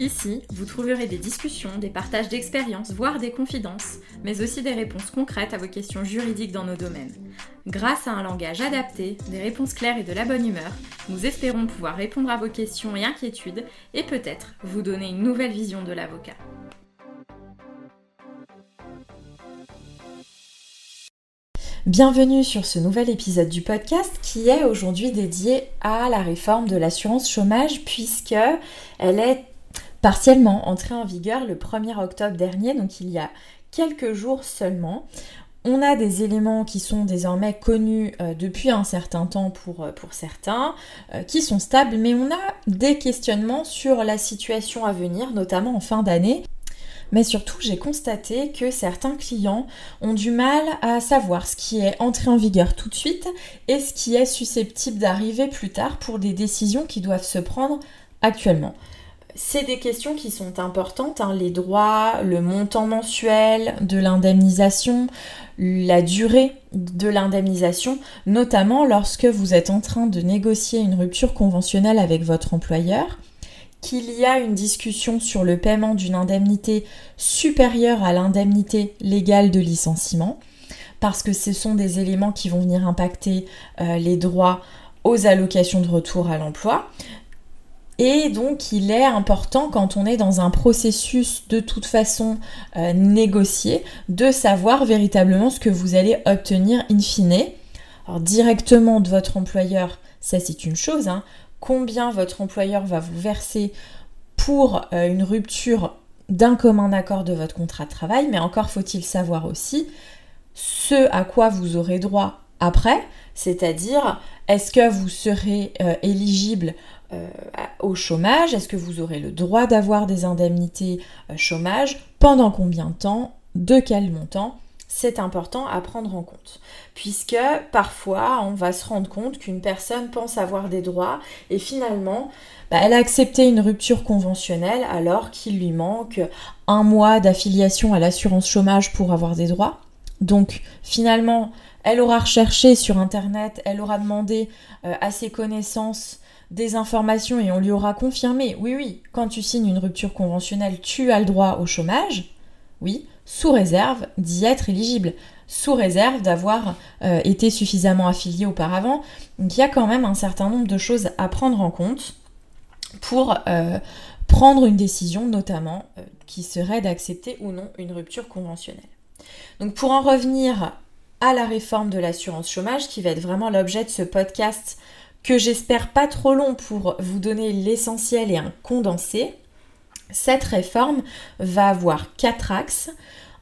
Ici, vous trouverez des discussions, des partages d'expériences, voire des confidences, mais aussi des réponses concrètes à vos questions juridiques dans nos domaines. Grâce à un langage adapté, des réponses claires et de la bonne humeur, nous espérons pouvoir répondre à vos questions et inquiétudes et peut-être vous donner une nouvelle vision de l'avocat. Bienvenue sur ce nouvel épisode du podcast qui est aujourd'hui dédié à la réforme de l'assurance chômage puisque elle est partiellement entrée en vigueur le 1er octobre dernier, donc il y a quelques jours seulement. On a des éléments qui sont désormais connus euh, depuis un certain temps pour, euh, certains, euh, qui sont stables, mais on a des questionnements sur la situation à venir, notamment en fin d'année mais surtout j'ai constaté que certains clients ont du mal à savoir ce qui est entré en vigueur tout de suite et ce qui est susceptible d'arriver plus tard pour des décisions qui doivent se prendre actuellement. C'est des questions qui sont importantes, hein, les droits, le montant mensuel de l'indemnisation, la durée de l'indemnisation, notamment lorsque vous êtes en train de négocier une rupture conventionnelle avec votre employeur qu'il y a une discussion sur le paiement d'une indemnité supérieure à l'indemnité légale de licenciement, parce que ce sont des éléments qui vont venir impacter euh, les droits aux allocations de retour à l'emploi. Et donc il est important quand on est dans un processus de toute façon euh, négocié de savoir véritablement ce que vous allez obtenir in fine. Alors directement de votre employeur, ça c'est une chose, hein. Combien votre employeur va vous verser pour euh, une rupture d'un commun accord de votre contrat de travail, mais encore faut-il savoir aussi ce à quoi vous aurez droit après, c'est-à-dire est-ce que vous serez euh, éligible au chômage, est-ce que vous aurez le droit d'avoir des indemnités chômage, pendant combien de temps, de quel montant, c'est important à prendre en compte. Puisque parfois, on va se rendre compte qu'une personne pense avoir des droits et finalement, bah, elle a accepté une rupture conventionnelle alors qu'il lui manque un mois d'affiliation à l'assurance chômage pour avoir des droits. Donc finalement, elle aura recherché sur Internet, elle aura demandé euh, à ses connaissances des informations et on lui aura confirmé, oui, oui, quand tu signes une rupture conventionnelle, tu as le droit au chômage. Oui, sous réserve d'y être éligible, sous réserve d'avoir euh, été suffisamment affilié auparavant. Donc il y a quand même un certain nombre de choses à prendre en compte pour euh, prendre une décision, notamment euh, qui serait d'accepter ou non une rupture conventionnelle. Donc pour en revenir à la réforme de l'assurance chômage, qui va être vraiment l'objet de ce podcast que j'espère pas trop long pour vous donner l'essentiel et un condensé, cette réforme va avoir quatre axes.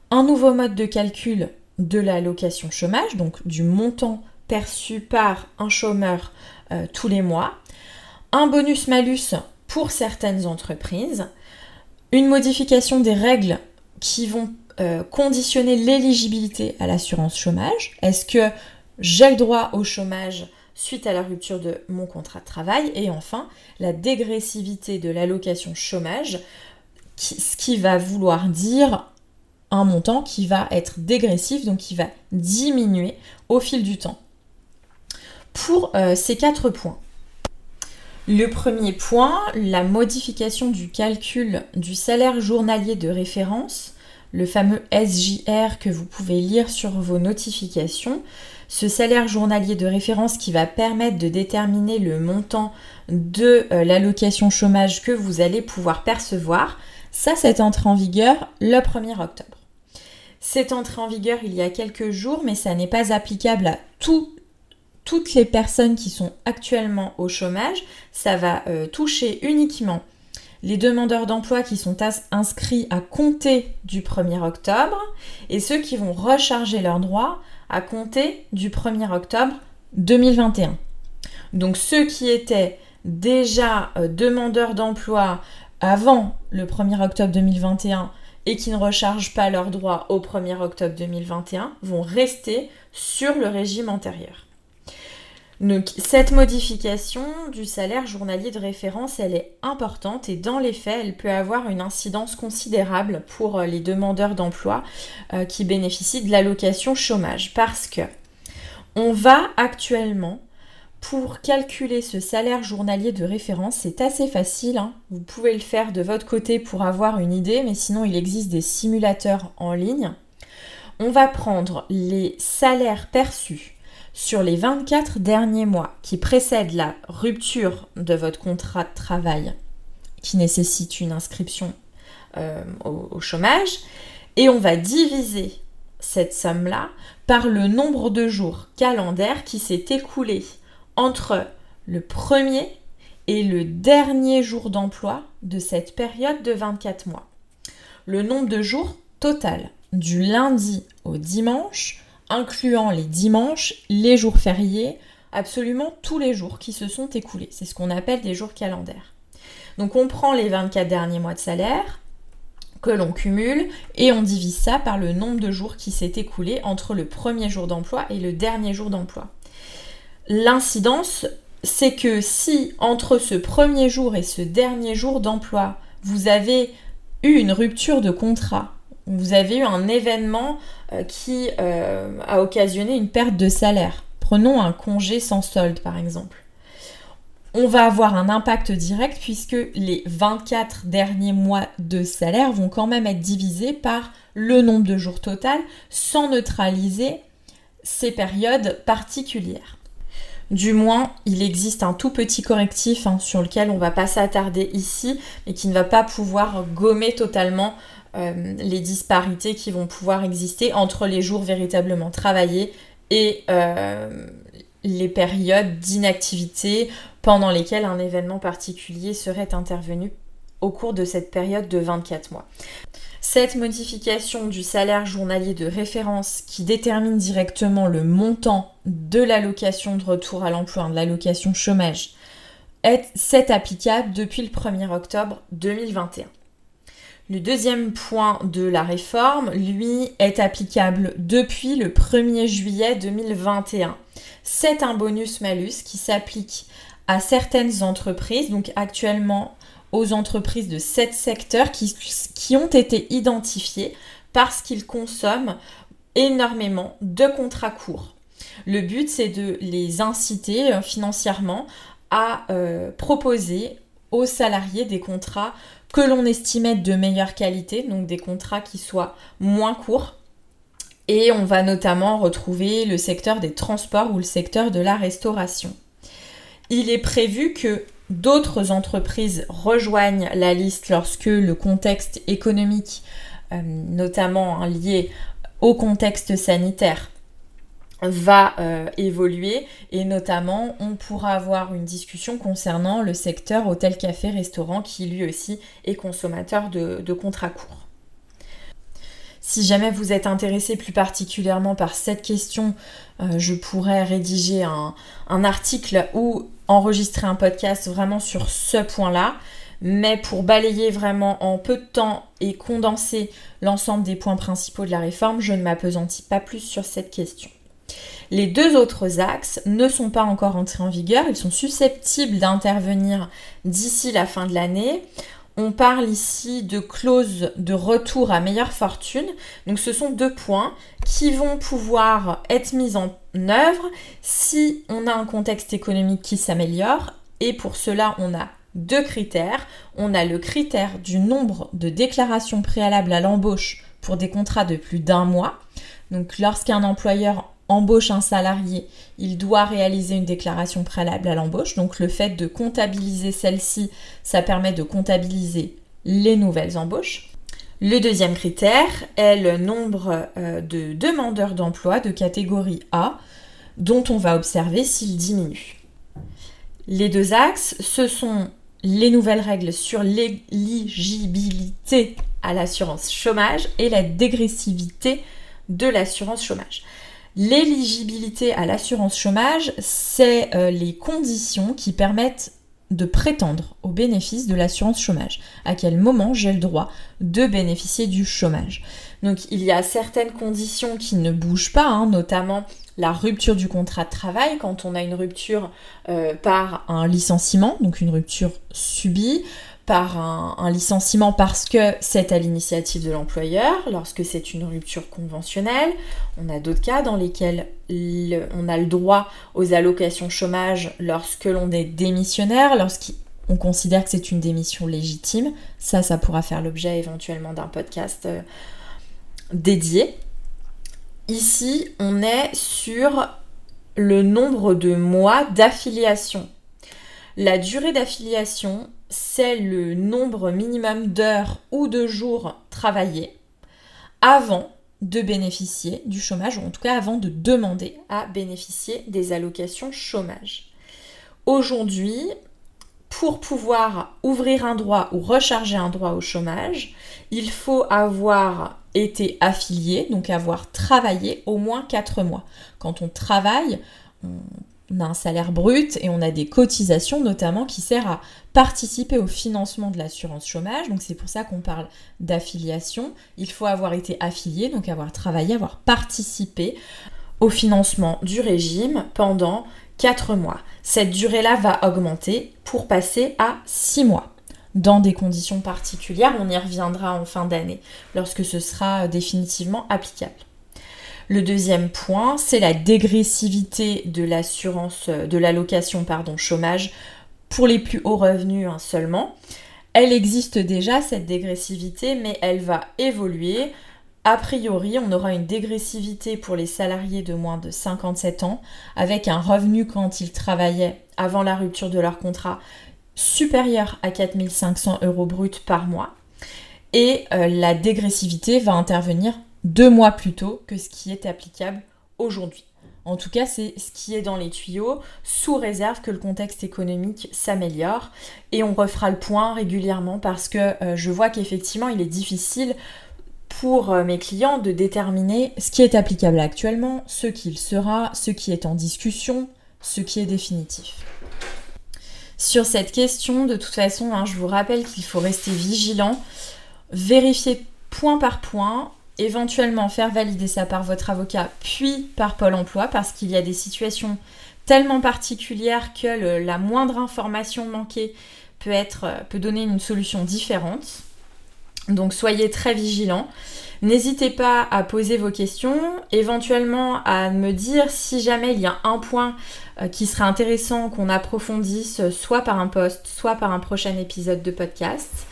Un nouveau mode de calcul de l'allocation chômage, donc du montant perçu par un chômeur euh, tous les mois. Un bonus-malus pour certaines entreprises. Une modification des règles qui vont euh, conditionner l'éligibilité à l'assurance chômage. Est-ce que j'ai le droit au chômage suite à la rupture de mon contrat de travail. Et enfin, la dégressivité de l'allocation chômage, ce qui va vouloir dire un montant qui va être dégressif, donc qui va diminuer au fil du temps. Pour euh, ces quatre points, le premier point, la modification du calcul du salaire journalier de référence, le fameux SJR que vous pouvez lire sur vos notifications, ce salaire journalier de référence qui va permettre de déterminer le montant de euh, l'allocation chômage que vous allez pouvoir percevoir. Ça, c'est entré en vigueur le 1er octobre. C'est entré en vigueur il y a quelques jours, mais ça n'est pas applicable à toutes les personnes qui sont actuellement au chômage. Ça va euh, toucher uniquement les demandeurs d'emploi qui sont inscrits à compter du 1er octobre et ceux qui vont recharger leurs droits à compter du 1er octobre 2021. Donc ceux qui étaient déjà euh, demandeurs d'emploi avant le 1er octobre 2021 et qui ne rechargent pas leurs droits au 1er octobre 2021 vont rester sur le régime antérieur. Donc cette modification du salaire journalier de référence, elle est importante et dans les faits, elle peut avoir une incidence considérable pour euh, les demandeurs d'emploi euh, qui bénéficient de l'allocation chômage parce que on va actuellement pour calculer ce salaire journalier de référence, c'est assez facile. Hein. Vous pouvez le faire de votre côté pour avoir une idée, mais sinon il existe des simulateurs en ligne. On va prendre les salaires perçus sur les 24 derniers mois qui précèdent la rupture de votre contrat de travail qui nécessite une inscription euh, au chômage et on va diviser cette somme-là par le nombre de jours calendaires qui s'est écoulé entre le premier et le dernier jour d'emploi de cette période de 24 mois. Le nombre de jours total du lundi au dimanche, incluant les dimanches, les jours fériés, absolument tous les jours qui se sont écoulés. C'est ce qu'on appelle des jours calendaires. Donc on prend les 24 derniers mois de salaire que l'on cumule et on divise ça par le nombre de jours qui s'est écoulé entre le premier jour d'emploi et le dernier jour d'emploi. L'incidence, c'est que si entre ce premier jour et ce dernier jour d'emploi, vous avez eu une rupture de contrat, vous avez eu un événement qui euh, a occasionné une perte de salaire, prenons un congé sans solde par exemple, on va avoir un impact direct puisque les 24 derniers mois de salaire vont quand même être divisés par le nombre de jours total sans neutraliser ces périodes particulières. Du moins, il existe un tout petit correctif hein, sur lequel on ne va pas s'attarder ici, mais qui ne va pas pouvoir gommer totalement euh, les disparités qui vont pouvoir exister entre les jours véritablement travaillés et euh, les périodes d'inactivité pendant lesquelles un événement particulier serait intervenu au cours de cette période de 24 mois. Cette modification du salaire journalier de référence qui détermine directement le montant de l'allocation de retour à l'emploi, de l'allocation chômage, est, applicable depuis le 1er octobre 2021. Le deuxième point de la réforme, lui, est applicable depuis le 1er juillet 2021. C'est un bonus-malus qui s'applique à certaines entreprises, donc actuellement aux entreprises de sept secteurs qui, ont été identifiés parce qu'ils consomment énormément de contrats courts. Le but, c'est de les inciter euh, financièrement à euh, proposer salariés des contrats que l'on estimait de meilleure qualité, donc des contrats qui soient moins courts. Et on va notamment retrouver le secteur des transports ou le secteur de la restauration. Il est prévu que D'autres entreprises rejoignent la liste lorsque le contexte économique, euh, notamment hein, lié au contexte sanitaire, va euh, évoluer et notamment on pourra avoir une discussion concernant le secteur hôtel, café, restaurant qui lui aussi est consommateur de contrats courts. Si jamais vous êtes intéressé plus particulièrement par cette question, euh, je pourrais rédiger un, article ou enregistrer un podcast vraiment sur ce point-là. Mais pour balayer vraiment en peu de temps et condenser l'ensemble des points principaux de la réforme, je ne m'apesantis pas plus sur cette question. Les deux autres axes ne sont pas encore entrés en vigueur, ils sont susceptibles d'intervenir d'ici la fin de l'année. On parle ici de clause de retour à meilleure fortune. Donc ce sont deux points qui vont pouvoir être mis en œuvre si on a un contexte économique qui s'améliore. Et pour cela, on a deux critères. On a le critère du nombre de déclarations préalables à l'embauche pour des contrats de plus d'un mois. Donc lorsqu'un employeur embauche un salarié, il doit réaliser une déclaration préalable à l'embauche. Donc le fait de comptabiliser celle-ci, ça permet de comptabiliser les nouvelles embauches. Le deuxième critère est le nombre euh, de demandeurs d'emploi de catégorie A dont on va observer s'il diminue. Les deux axes, ce sont les nouvelles règles sur l'éligibilité à l'assurance chômage et la dégressivité de l'assurance chômage. L'éligibilité à l'assurance chômage, c'est euh, les conditions qui permettent de prétendre au bénéfice de l'assurance chômage. À quel moment j'ai le droit de bénéficier du chômage? Donc il y a certaines conditions qui ne bougent pas, hein, notamment la rupture du contrat de travail, quand on a une rupture euh, par un licenciement, donc une rupture subie, par un, licenciement parce que c'est à l'initiative de l'employeur, lorsque c'est une rupture conventionnelle. On a d'autres cas dans lesquels on a le droit aux allocations chômage lorsque l'on est démissionnaire, lorsqu'on considère que c'est une démission légitime. Ça, ça pourra faire l'objet éventuellement d'un podcast euh, dédié. Ici, on est sur le nombre de mois d'affiliation. La durée d'affiliation, c'est le nombre minimum d'heures ou de jours travaillés avant de bénéficier du chômage, ou en tout cas avant de demander à bénéficier des allocations chômage. Aujourd'hui, pour pouvoir ouvrir un droit ou recharger un droit au chômage, il faut avoir été affilié, donc avoir travaillé au moins 4 mois. Quand on travaille, on a un salaire brut et on a des cotisations notamment qui servent à participer au financement de l'assurance chômage. Donc c'est pour ça qu'on parle d'affiliation. Il faut avoir été affilié, donc avoir travaillé, avoir participé au financement du régime pendant 4 mois. Cette durée-là va augmenter pour passer à 6 mois dans des conditions particulières. On y reviendra en fin d'année lorsque ce sera définitivement applicable. Le deuxième point, c'est la dégressivité de l'assurance, de l'allocation pardon, chômage pour les plus hauts revenus hein, seulement. Elle existe déjà, cette dégressivité, mais elle va évoluer. A priori, on aura une dégressivité pour les salariés de moins de 57 ans, avec un revenu quand ils travaillaient avant la rupture de leur contrat supérieur à 4500 euros bruts par mois. Et euh, la dégressivité va intervenir deux mois plus tôt que ce qui est applicable aujourd'hui. En tout cas, c'est ce qui est dans les tuyaux, sous réserve que le contexte économique s'améliore. Et on refera le point régulièrement parce que euh, je vois qu'effectivement, il est difficile pour euh, mes clients de déterminer ce qui est applicable actuellement, ce qu'il sera, ce qui est en discussion, ce qui est définitif. Sur cette question, de toute façon, hein, je vous rappelle qu'il faut rester vigilant, vérifier point par point, éventuellement faire valider ça par votre avocat, puis par Pôle Emploi, parce qu'il y a des situations tellement particulières que la moindre information manquée peut, être, euh, peut donner une solution différente. Donc soyez très vigilants. N'hésitez pas à poser vos questions, éventuellement à me dire si jamais il y a un point euh, qui serait intéressant qu'on approfondisse, soit par un post, soit par un prochain épisode de podcast.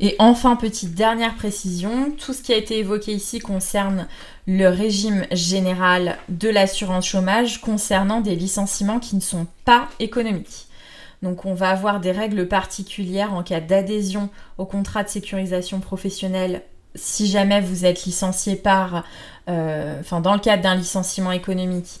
Et enfin, petite dernière précision, tout ce qui a été évoqué ici concerne le régime général de l'assurance chômage concernant des licenciements qui ne sont pas économiques. Donc on va avoir des règles particulières en cas d'adhésion au contrat de sécurisation professionnelle si jamais vous êtes licencié par, euh, enfin dans le cadre d'un licenciement économique